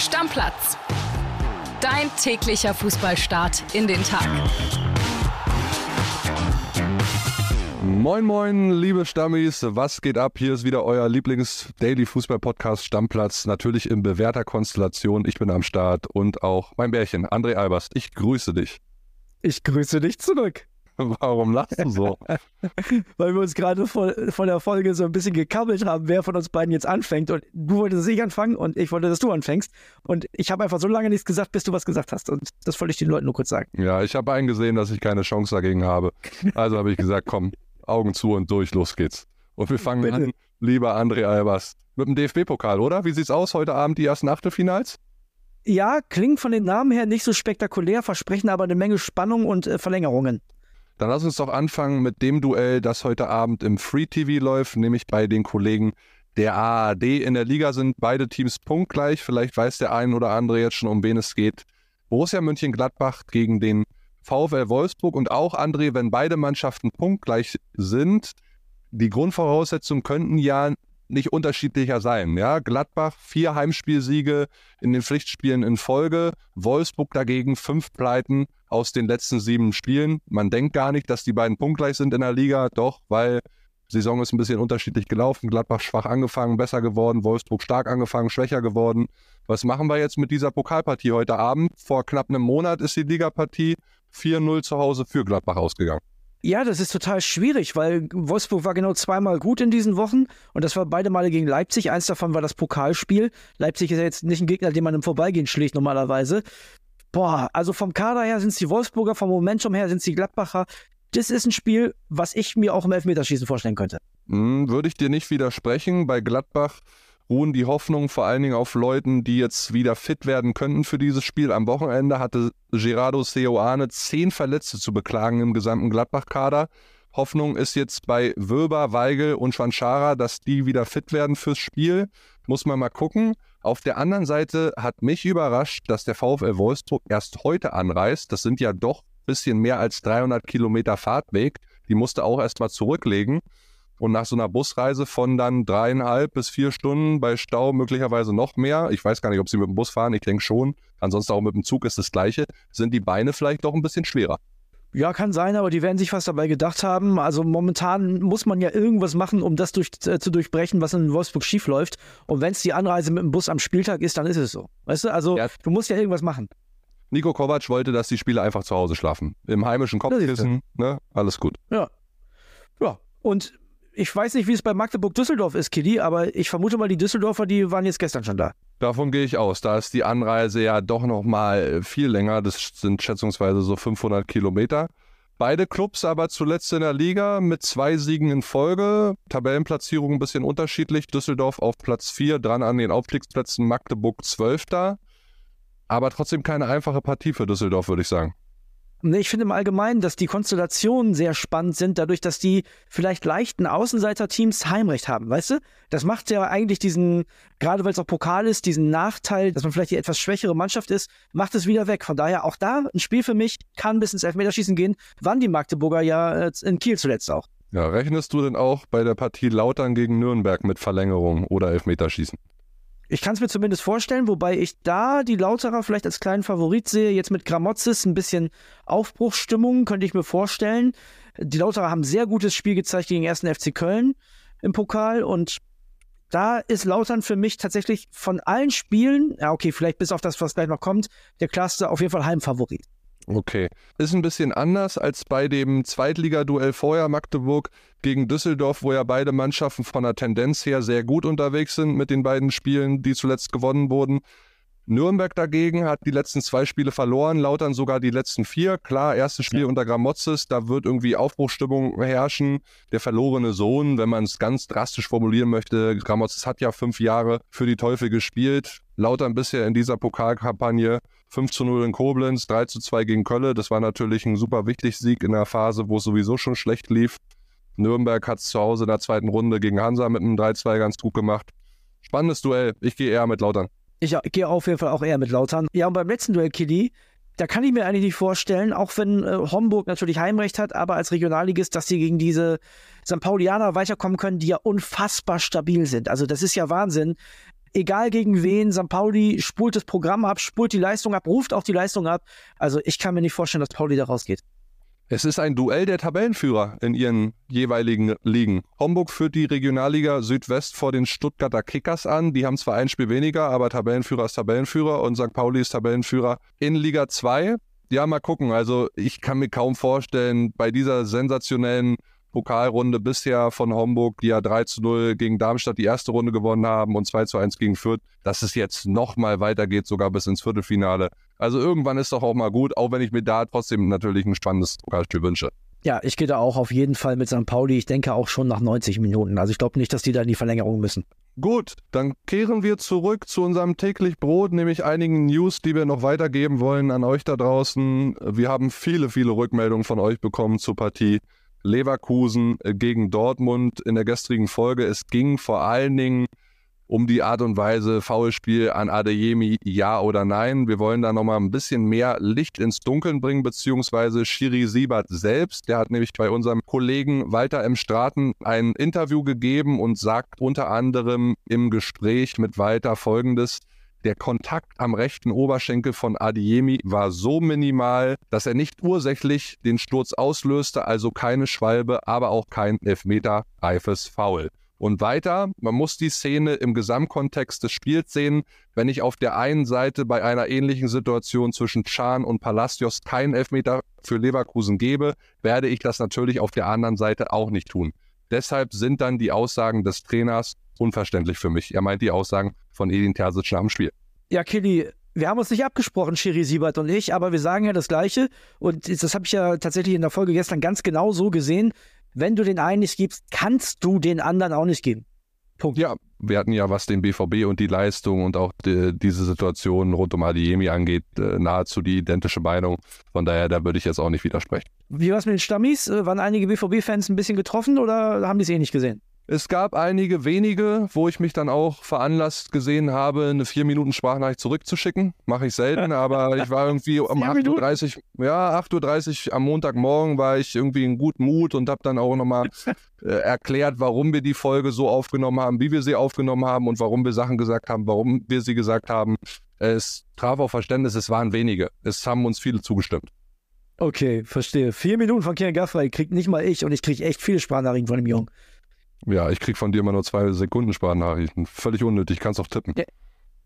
Stammplatz. Dein täglicher Fußballstart in den Tag. Moin, moin, liebe Stammis, was geht ab? Hier ist wieder euer Lieblings-Daily-Fußball-Podcast Stammplatz, natürlich in bewährter Konstellation. Ich bin am Start und auch mein Bärchen, André Alberst. Ich grüße dich. Ich grüße dich zurück. Warum lachst du so? Weil wir uns gerade vor, vor der Folge so ein bisschen gekabbelt haben, wer von uns beiden jetzt anfängt. Und du wolltest, dass ich anfangen und ich wollte, dass du anfängst. Und ich habe einfach so lange nichts gesagt, bis du was gesagt hast. Und das wollte ich den Leuten nur kurz sagen. Ja, ich habe eingesehen, dass ich keine Chance dagegen habe. Also habe ich gesagt, komm, Augen zu und durch, los geht's. Und wir fangen Bitte. an, lieber André Albers, mit dem DFB-Pokal, oder? Wie sieht's aus heute Abend, die ersten Achtelfinals? Ja, klingt von den Namen her nicht so spektakulär, versprechen aber eine Menge Spannung und äh, Verlängerungen. Dann lass uns doch anfangen mit dem Duell, das heute Abend im Free TV läuft, nämlich bei den Kollegen der ARD. In der Liga sind beide Teams punktgleich. Vielleicht weiß der ein oder andere jetzt schon, um wen es geht. Borussia Mönchengladbach gegen den VfL Wolfsburg und auch André, wenn beide Mannschaften punktgleich sind, die Grundvoraussetzungen könnten ja nicht unterschiedlicher sein. Ja, Gladbach vier Heimspielsiege in den Pflichtspielen in Folge, Wolfsburg dagegen fünf Pleiten aus den letzten sieben Spielen. Man denkt gar nicht, dass die beiden punktgleich sind in der Liga, doch, weil Saison ist ein bisschen unterschiedlich gelaufen. Gladbach schwach angefangen, besser geworden, Wolfsburg stark angefangen, schwächer geworden. Was machen wir jetzt mit dieser Pokalpartie heute Abend? Vor knapp einem Monat ist die Ligapartie 4-0 zu Hause für Gladbach ausgegangen. Ja, das ist total schwierig, weil Wolfsburg war genau zweimal gut in diesen Wochen und das war beide Male gegen Leipzig. Eins davon war das Pokalspiel. Leipzig ist ja jetzt nicht ein Gegner, den man im Vorbeigehen schlägt normalerweise. Boah, also vom Kader her sind es die Wolfsburger, vom Momentum her sind es die Gladbacher. Das ist ein Spiel, was ich mir auch im Elfmeterschießen vorstellen könnte. Hm, würde ich dir nicht widersprechen. Bei Gladbach ruhen die Hoffnungen vor allen Dingen auf Leuten, die jetzt wieder fit werden könnten für dieses Spiel. Am Wochenende hatte Gerardo Seoane zehn Verletzte zu beklagen im gesamten Gladbach-Kader. Hoffnung ist jetzt bei Wöber, Weigel und Schwanschara, dass die wieder fit werden fürs Spiel. Muss man mal gucken. Auf der anderen Seite hat mich überrascht, dass der VfL Wolfsburg erst heute anreist. Das sind ja doch ein bisschen mehr als 300 Kilometer Fahrtweg. Die musste auch erst mal zurücklegen. Und nach so einer Busreise von dann dreieinhalb bis vier Stunden bei Stau möglicherweise noch mehr, ich weiß gar nicht, ob sie mit dem Bus fahren, ich denke schon, ansonsten auch mit dem Zug ist das gleiche, sind die Beine vielleicht doch ein bisschen schwerer. Ja, kann sein, aber die werden sich was dabei gedacht haben. Also momentan muss man ja irgendwas machen, um das durch, äh, zu durchbrechen, was in Wolfsburg schiefläuft. Und wenn es die Anreise mit dem Bus am Spieltag ist, dann ist es so. Weißt du, also ja. du musst ja irgendwas machen. Nico Kovac wollte, dass die Spieler einfach zu Hause schlafen. Im heimischen Kopfkissen, ne? Alles gut. Ja. Ja. Und ich weiß nicht, wie es bei Magdeburg-Düsseldorf ist, Kiddy, aber ich vermute mal, die Düsseldorfer, die waren jetzt gestern schon da. Davon gehe ich aus. Da ist die Anreise ja doch noch mal viel länger. Das sind schätzungsweise so 500 Kilometer. Beide Clubs aber zuletzt in der Liga mit zwei Siegen in Folge. Tabellenplatzierung ein bisschen unterschiedlich. Düsseldorf auf Platz 4, dran an den Aufstiegsplätzen, Magdeburg 12. Aber trotzdem keine einfache Partie für Düsseldorf, würde ich sagen. Ich finde im Allgemeinen, dass die Konstellationen sehr spannend sind, dadurch, dass die vielleicht leichten Außenseiter-Teams Heimrecht haben, weißt du? Das macht ja eigentlich diesen, gerade weil es auch Pokal ist, diesen Nachteil, dass man vielleicht die etwas schwächere Mannschaft ist, macht es wieder weg. Von daher auch da ein Spiel für mich, kann bis ins Elfmeterschießen gehen, wann die Magdeburger ja äh, in Kiel zuletzt auch. Ja, rechnest du denn auch bei der Partie Lautern gegen Nürnberg mit Verlängerung oder Elfmeterschießen? Ich kann es mir zumindest vorstellen, wobei ich da die Lauterer vielleicht als kleinen Favorit sehe. Jetzt mit Gramozis ein bisschen Aufbruchsstimmung, könnte ich mir vorstellen. Die Lauterer haben sehr gutes Spiel gezeigt gegen den ersten FC Köln im Pokal und da ist Lautern für mich tatsächlich von allen Spielen, ja okay, vielleicht bis auf das, was gleich noch kommt, der klarste auf jeden Fall Heimfavorit. Okay. Ist ein bisschen anders als bei dem Zweitligaduell vorher Magdeburg gegen Düsseldorf, wo ja beide Mannschaften von der Tendenz her sehr gut unterwegs sind mit den beiden Spielen, die zuletzt gewonnen wurden. Nürnberg dagegen hat die letzten zwei Spiele verloren, Lautern sogar die letzten vier. Klar, erstes Spiel ja. unter Gramozis, da wird irgendwie Aufbruchstimmung herrschen. Der verlorene Sohn, wenn man es ganz drastisch formulieren möchte. Gramozis hat ja fünf Jahre für die Teufel gespielt. Lautern bisher in dieser Pokalkampagne 5 zu 0 in Koblenz, 3 zu 2 gegen Kölle. Das war natürlich ein super wichtig Sieg in der Phase, wo es sowieso schon schlecht lief. Nürnberg hat es zu Hause in der zweiten Runde gegen Hansa mit einem 3-2 ganz gut gemacht. Spannendes Duell. Ich gehe eher mit Lautern. Ich gehe auf jeden Fall auch eher mit Lautern. Ja, und beim letzten Duell, Kili, da kann ich mir eigentlich nicht vorstellen, auch wenn äh, Homburg natürlich Heimrecht hat, aber als Regionalligist, dass sie gegen diese St. Paulianer weiterkommen können, die ja unfassbar stabil sind. Also das ist ja Wahnsinn. egal gegen wen, St. Pauli spult das Programm ab, spult die Leistung ab, ruft auch die Leistung ab. Also ich kann mir nicht vorstellen, dass Pauli da rausgeht. Es ist ein Duell der Tabellenführer in ihren jeweiligen Ligen. Homburg führt die Regionalliga Südwest vor den Stuttgarter Kickers an. Die haben zwar ein Spiel weniger, aber Tabellenführer ist Tabellenführer und St. Pauli ist Tabellenführer in Liga 2. Ja, mal gucken. Also ich kann mir kaum vorstellen, bei dieser sensationellen Pokalrunde bisher von Homburg, die ja 3 zu 0 gegen Darmstadt die erste Runde gewonnen haben und 2 zu 1 gegen Fürth, dass es jetzt nochmal weitergeht, sogar bis ins Viertelfinale. Also irgendwann ist doch auch mal gut, auch wenn ich mir da trotzdem natürlich ein spannendes Pokalspiel wünsche. Ja, ich gehe da auch auf jeden Fall mit St. Pauli. Ich denke auch schon nach 90 Minuten. Also ich glaube nicht, dass die da in die Verlängerung müssen. Gut, dann kehren wir zurück zu unserem täglich Brot, nämlich einigen News, die wir noch weitergeben wollen an euch da draußen. Wir haben viele, viele Rückmeldungen von euch bekommen zur Partie Leverkusen gegen Dortmund in der gestrigen Folge. Es ging vor allen Dingen um die Art und Weise Foulspiel an Adeyemi, ja oder nein. Wir wollen da nochmal ein bisschen mehr Licht ins Dunkeln bringen, beziehungsweise Shiri Siebert selbst. Der hat nämlich bei unserem Kollegen Walter M. Straten ein Interview gegeben und sagt unter anderem im Gespräch mit Walter folgendes. Der Kontakt am rechten Oberschenkel von Adiemi war so minimal, dass er nicht ursächlich den Sturz auslöste, also keine Schwalbe, aber auch kein Elfmeter reifes Foul. Und weiter, man muss die Szene im Gesamtkontext des Spiels sehen. Wenn ich auf der einen Seite bei einer ähnlichen Situation zwischen Chan und Palacios keinen Elfmeter für Leverkusen gebe, werde ich das natürlich auf der anderen Seite auch nicht tun. Deshalb sind dann die Aussagen des Trainers unverständlich für mich. Er meint die Aussagen von Edin Terzic nach dem Spiel. Ja, Killy, wir haben uns nicht abgesprochen, Schiri Siebert und ich, aber wir sagen ja das Gleiche. Und das habe ich ja tatsächlich in der Folge gestern ganz genau so gesehen wenn du den einen nicht gibst, kannst du den anderen auch nicht geben. Punkt. Ja, wir hatten ja, was den BVB und die Leistung und auch die, diese Situation rund um Adiemi angeht, äh, nahezu die identische Meinung. Von daher, da würde ich jetzt auch nicht widersprechen. Wie war es mit den Stammis? Äh, waren einige BVB-Fans ein bisschen getroffen oder haben die es eh nicht gesehen? Es gab einige wenige, wo ich mich dann auch veranlasst gesehen habe, eine vier Minuten Sprachnachricht zurückzuschicken. Mache ich selten, aber ich war irgendwie um 8.30 Uhr, ja, 8.30 Uhr am Montagmorgen war ich irgendwie in gutem Mut und habe dann auch nochmal äh, erklärt, warum wir die Folge so aufgenommen haben, wie wir sie aufgenommen haben und warum wir Sachen gesagt haben, warum wir sie gesagt haben. Es traf auch Verständnis, es waren wenige. Es haben uns viele zugestimmt. Okay, verstehe. Vier Minuten von Kian Gaffrey kriegt nicht mal ich und ich kriege echt viele Sprachnachrichten von dem Jungen. Ja, ich krieg von dir immer nur zwei Sekunden Sprachnachrichten. Völlig unnötig, kannst auch tippen. Ja.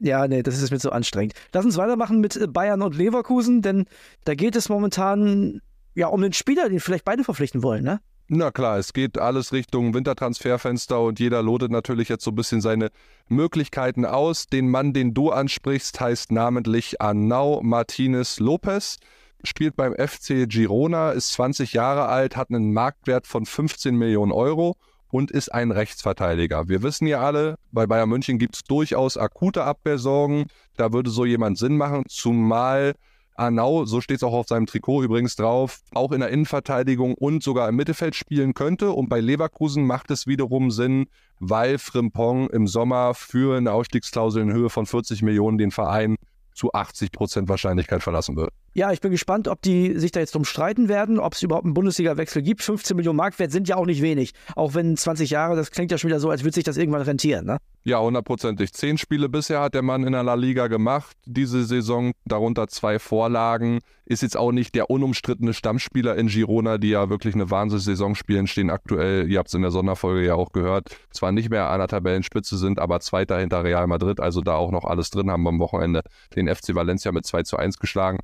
Ja, nee, das ist mir zu anstrengend. Lass uns weitermachen mit äh, Bayern und Leverkusen, denn da geht es momentan ja um den Spieler, den vielleicht beide verpflichten wollen, ne? Na klar, es geht alles Richtung Wintertransferfenster und jeder lotet natürlich jetzt so ein bisschen seine Möglichkeiten aus. Den Mann, den du ansprichst, heißt namentlich Arnau Martinez Lopez, spielt beim FC Girona, ist 20 Jahre alt, hat einen Marktwert von 15 Millionen Euro und ist ein Rechtsverteidiger. Wir wissen ja alle, bei Bayern München gibt es durchaus akute Abwehrsorgen. Da würde so jemand Sinn machen, zumal Arnau, so steht es auch auf seinem Trikot übrigens drauf, auch in der Innenverteidigung und sogar im Mittelfeld spielen könnte. Und bei Leverkusen macht es wiederum Sinn, weil Frimpong im Sommer für eine Ausstiegsklausel in Höhe von 40 Millionen den Verein zu 80 Prozent Wahrscheinlichkeit verlassen wird. Ja, ich bin gespannt, ob die sich da jetzt drum streiten werden, ob es überhaupt einen Bundesliga-Wechsel gibt. 15 Millionen Marktwert sind ja auch nicht wenig. Auch wenn 20 Jahre, das klingt ja schon wieder so, als würde sich das irgendwann rentieren, ne? Ja, hundertprozentig. Zehn Spiele bisher hat der Mann in der La Liga gemacht. Diese Saison, darunter zwei Vorlagen. Ist jetzt auch nicht der unumstrittene Stammspieler in Girona, die ja wirklich eine Wahnsinnssaison spielen, stehen aktuell, ihr habt es in der Sonderfolge ja auch gehört, zwar nicht mehr an der Tabellenspitze sind, aber Zweiter hinter Real Madrid, also da auch noch alles drin haben am Wochenende den FC Valencia mit 2 zu 1 geschlagen.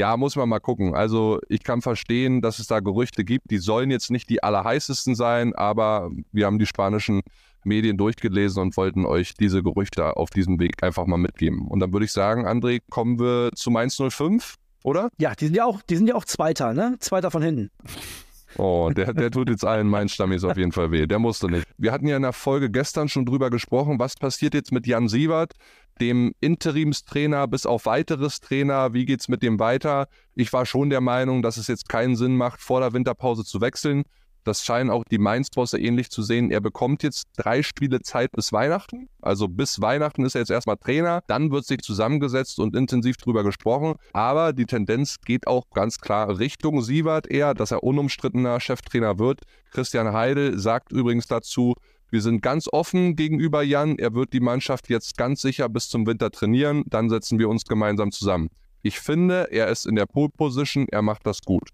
Ja, muss man mal gucken. Also ich kann verstehen, dass es da Gerüchte gibt. Die sollen jetzt nicht die allerheißesten sein, aber wir haben die spanischen Medien durchgelesen und wollten euch diese Gerüchte auf diesem Weg einfach mal mitgeben. Und dann würde ich sagen, André, kommen wir zu Mainz 05, oder? Ja, die sind ja auch, die sind ja auch Zweiter, ne? Zweiter von hinten. Oh, der, der tut jetzt allen meinen Stammis auf jeden Fall weh. Der musste nicht. Wir hatten ja in der Folge gestern schon drüber gesprochen, was passiert jetzt mit Jan Sievert, dem Interimstrainer bis auf weiteres Trainer. Wie geht es mit dem weiter? Ich war schon der Meinung, dass es jetzt keinen Sinn macht, vor der Winterpause zu wechseln. Das scheinen auch die Mainz-Bosse ähnlich zu sehen. Er bekommt jetzt drei Spiele Zeit bis Weihnachten. Also bis Weihnachten ist er jetzt erstmal Trainer. Dann wird sich zusammengesetzt und intensiv drüber gesprochen. Aber die Tendenz geht auch ganz klar Richtung Sievert eher, dass er unumstrittener Cheftrainer wird. Christian Heidel sagt übrigens dazu, Wir sind ganz offen gegenüber Jan. Er wird die Mannschaft jetzt ganz sicher bis zum Winter trainieren. Dann setzen wir uns gemeinsam zusammen. Ich finde, er ist in der Pole Position. Er macht das gut.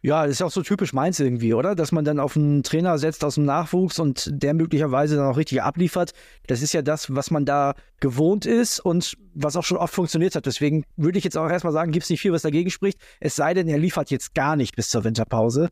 Ja, das ist auch so typisch Mainz irgendwie, oder? Dass man dann auf einen Trainer setzt aus dem Nachwuchs und der möglicherweise dann auch richtig abliefert. Das ist ja das, was man da gewohnt ist und was auch schon oft funktioniert hat. Deswegen würde ich jetzt auch erstmal sagen, gibt es nicht viel, was dagegen spricht. Es sei denn, er liefert jetzt gar nicht bis zur Winterpause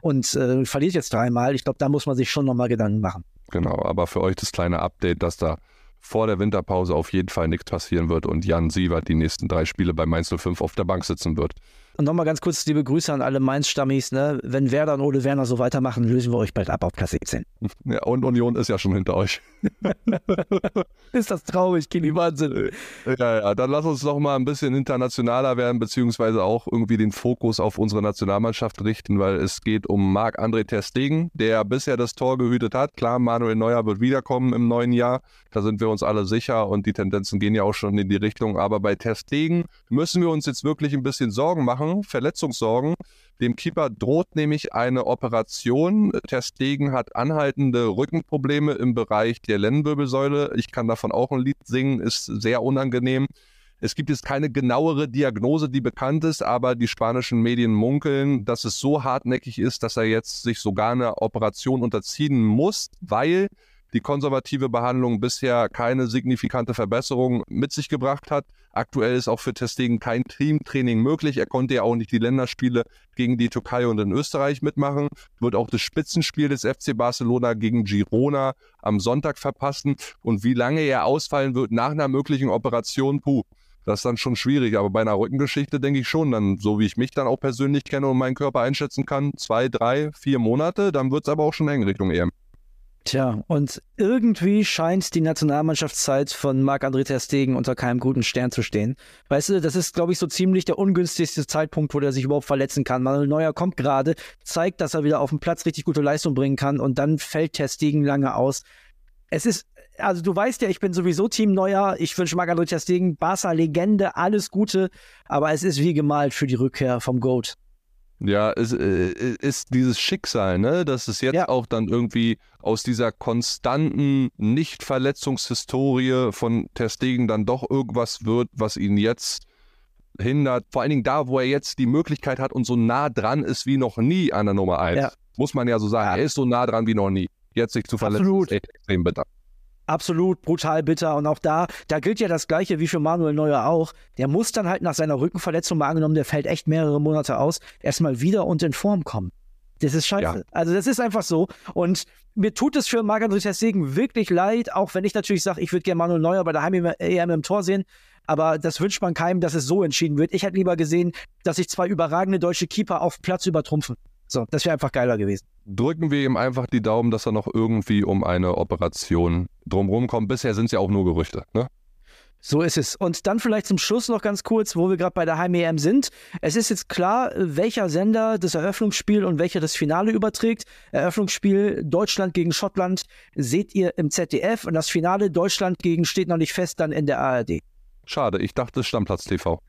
und äh, verliert jetzt dreimal. Ich glaube, da muss man sich schon nochmal Gedanken machen. Genau, aber für euch das kleine Update, dass da vor der Winterpause auf jeden Fall nichts passieren wird und Jan Sievert die nächsten drei Spiele bei Mainz 05 auf der Bank sitzen wird. Und nochmal ganz kurz liebe Grüße an alle Mainz-Stammis. Ne? Wenn Werder und Ole Werner so weitermachen, lösen wir euch bald ab auf Platz 17. Ja, und Union ist ja schon hinter euch. ist das traurig, Kili, Wahnsinn. Ja, ja, dann lass uns doch mal ein bisschen internationaler werden, beziehungsweise auch irgendwie den Fokus auf unsere Nationalmannschaft richten, weil es geht um Marc-André Ter Stegen, der bisher das Tor gehütet hat. Klar, Manuel Neuer wird wiederkommen im neuen Jahr, da sind wir uns alle sicher und die Tendenzen gehen ja auch schon in die Richtung. Aber bei Ter Stegen müssen wir uns jetzt wirklich ein bisschen Sorgen machen, Sorgen, Verletzungssorgen. Dem Keeper droht nämlich eine Operation. Ter Stegen hat anhaltende Rückenprobleme im Bereich der Lendenwirbelsäule. Ich kann davon auch ein Lied singen, ist sehr unangenehm. Es gibt jetzt keine genauere Diagnose, die bekannt ist, aber die spanischen Medien munkeln, dass es so hartnäckig ist, dass er jetzt sich sogar einer Operation unterziehen muss, weil die konservative Behandlung bisher keine signifikante Verbesserung mit sich gebracht hat. Aktuell ist auch für Testegen kein Teamtraining möglich. Er konnte ja auch nicht die Länderspiele gegen die Türkei und in Österreich mitmachen. Wird auch das Spitzenspiel des FC Barcelona gegen Girona am Sonntag verpassen. Und wie lange er ausfallen wird nach einer möglichen Operation, puh, das ist dann schon schwierig. Aber bei einer Rückengeschichte denke ich schon, dann, so wie ich mich dann auch persönlich kenne und meinen Körper einschätzen kann, zwei, drei, vier Monate, dann wird es aber auch schon eng Richtung EM. Tja, und irgendwie scheint die Nationalmannschaftszeit von Marc-André Ter Stegen unter keinem guten Stern zu stehen. Weißt du, das ist, glaube ich, so ziemlich der ungünstigste Zeitpunkt, wo der sich überhaupt verletzen kann. Manuel Neuer kommt gerade, zeigt, dass er wieder auf dem Platz richtig gute Leistung bringen kann und dann fällt Ter Stegen lange aus. Es ist, also du weißt ja, ich bin sowieso Team Neuer. Ich wünsche Marc-André Ter Stegen, Barca-Legende, alles Gute, aber es ist wie gemalt für die Rückkehr vom GOAT. Ja, es äh, ist dieses Schicksal, ne, dass es jetzt ja. auch dann irgendwie aus dieser konstanten Nicht-Verletzungshistorie von Testegen dann doch irgendwas wird, was ihn jetzt hindert. Vor allen Dingen da, wo er jetzt die Möglichkeit hat und so nah dran ist wie noch nie an der Nummer 1. Ja. Muss man ja so sagen. Ja. Er ist so nah dran wie noch nie. Jetzt sich zu verletzen, Absolut. ist extrem bitter absolut brutal bitter. Und auch da, da gilt ja das Gleiche wie für Manuel Neuer auch. Der muss dann halt nach seiner Rückenverletzung mal angenommen, der fällt echt mehrere Monate aus, erstmal wieder und in Form kommen. Das ist scheiße. Ja. Also das ist einfach so. Und mir tut es für Marc-André Segen wirklich leid, auch wenn ich natürlich sage, ich würde gerne Manuel Neuer bei der Heim-EM im Tor sehen. Aber das wünscht man keinem, dass es so entschieden wird. Ich hätte lieber gesehen, dass sich zwei überragende deutsche Keeper auf Platz übertrumpfen. So, das wäre einfach geiler gewesen. Drücken wir ihm einfach die Daumen, dass er noch irgendwie um eine Operation drumherum kommt. Bisher sind es ja auch nur Gerüchte, ne? So ist es. Und dann vielleicht zum Schluss noch ganz kurz, wo wir gerade bei der Heim-EM sind. Es ist jetzt klar, welcher Sender das Eröffnungsspiel und welcher das Finale überträgt. Eröffnungsspiel Deutschland gegen Schottland seht ihr im ZDF und das Finale Deutschland gegen steht noch nicht fest, dann in der ARD. Schade, ich dachte Stammplatz TV.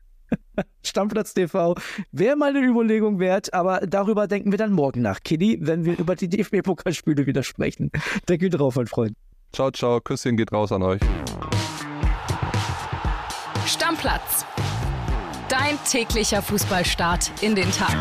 Stammplatz TV wäre mal eine Überlegung wert, aber darüber denken wir dann morgen nach, Kiddy, wenn wir über die DFB-Pokalspiele wieder sprechen. Denke drauf, mein Freund. Ciao, ciao. Küsschen geht raus an euch. Stammplatz. Dein täglicher Fußballstart in den Tag.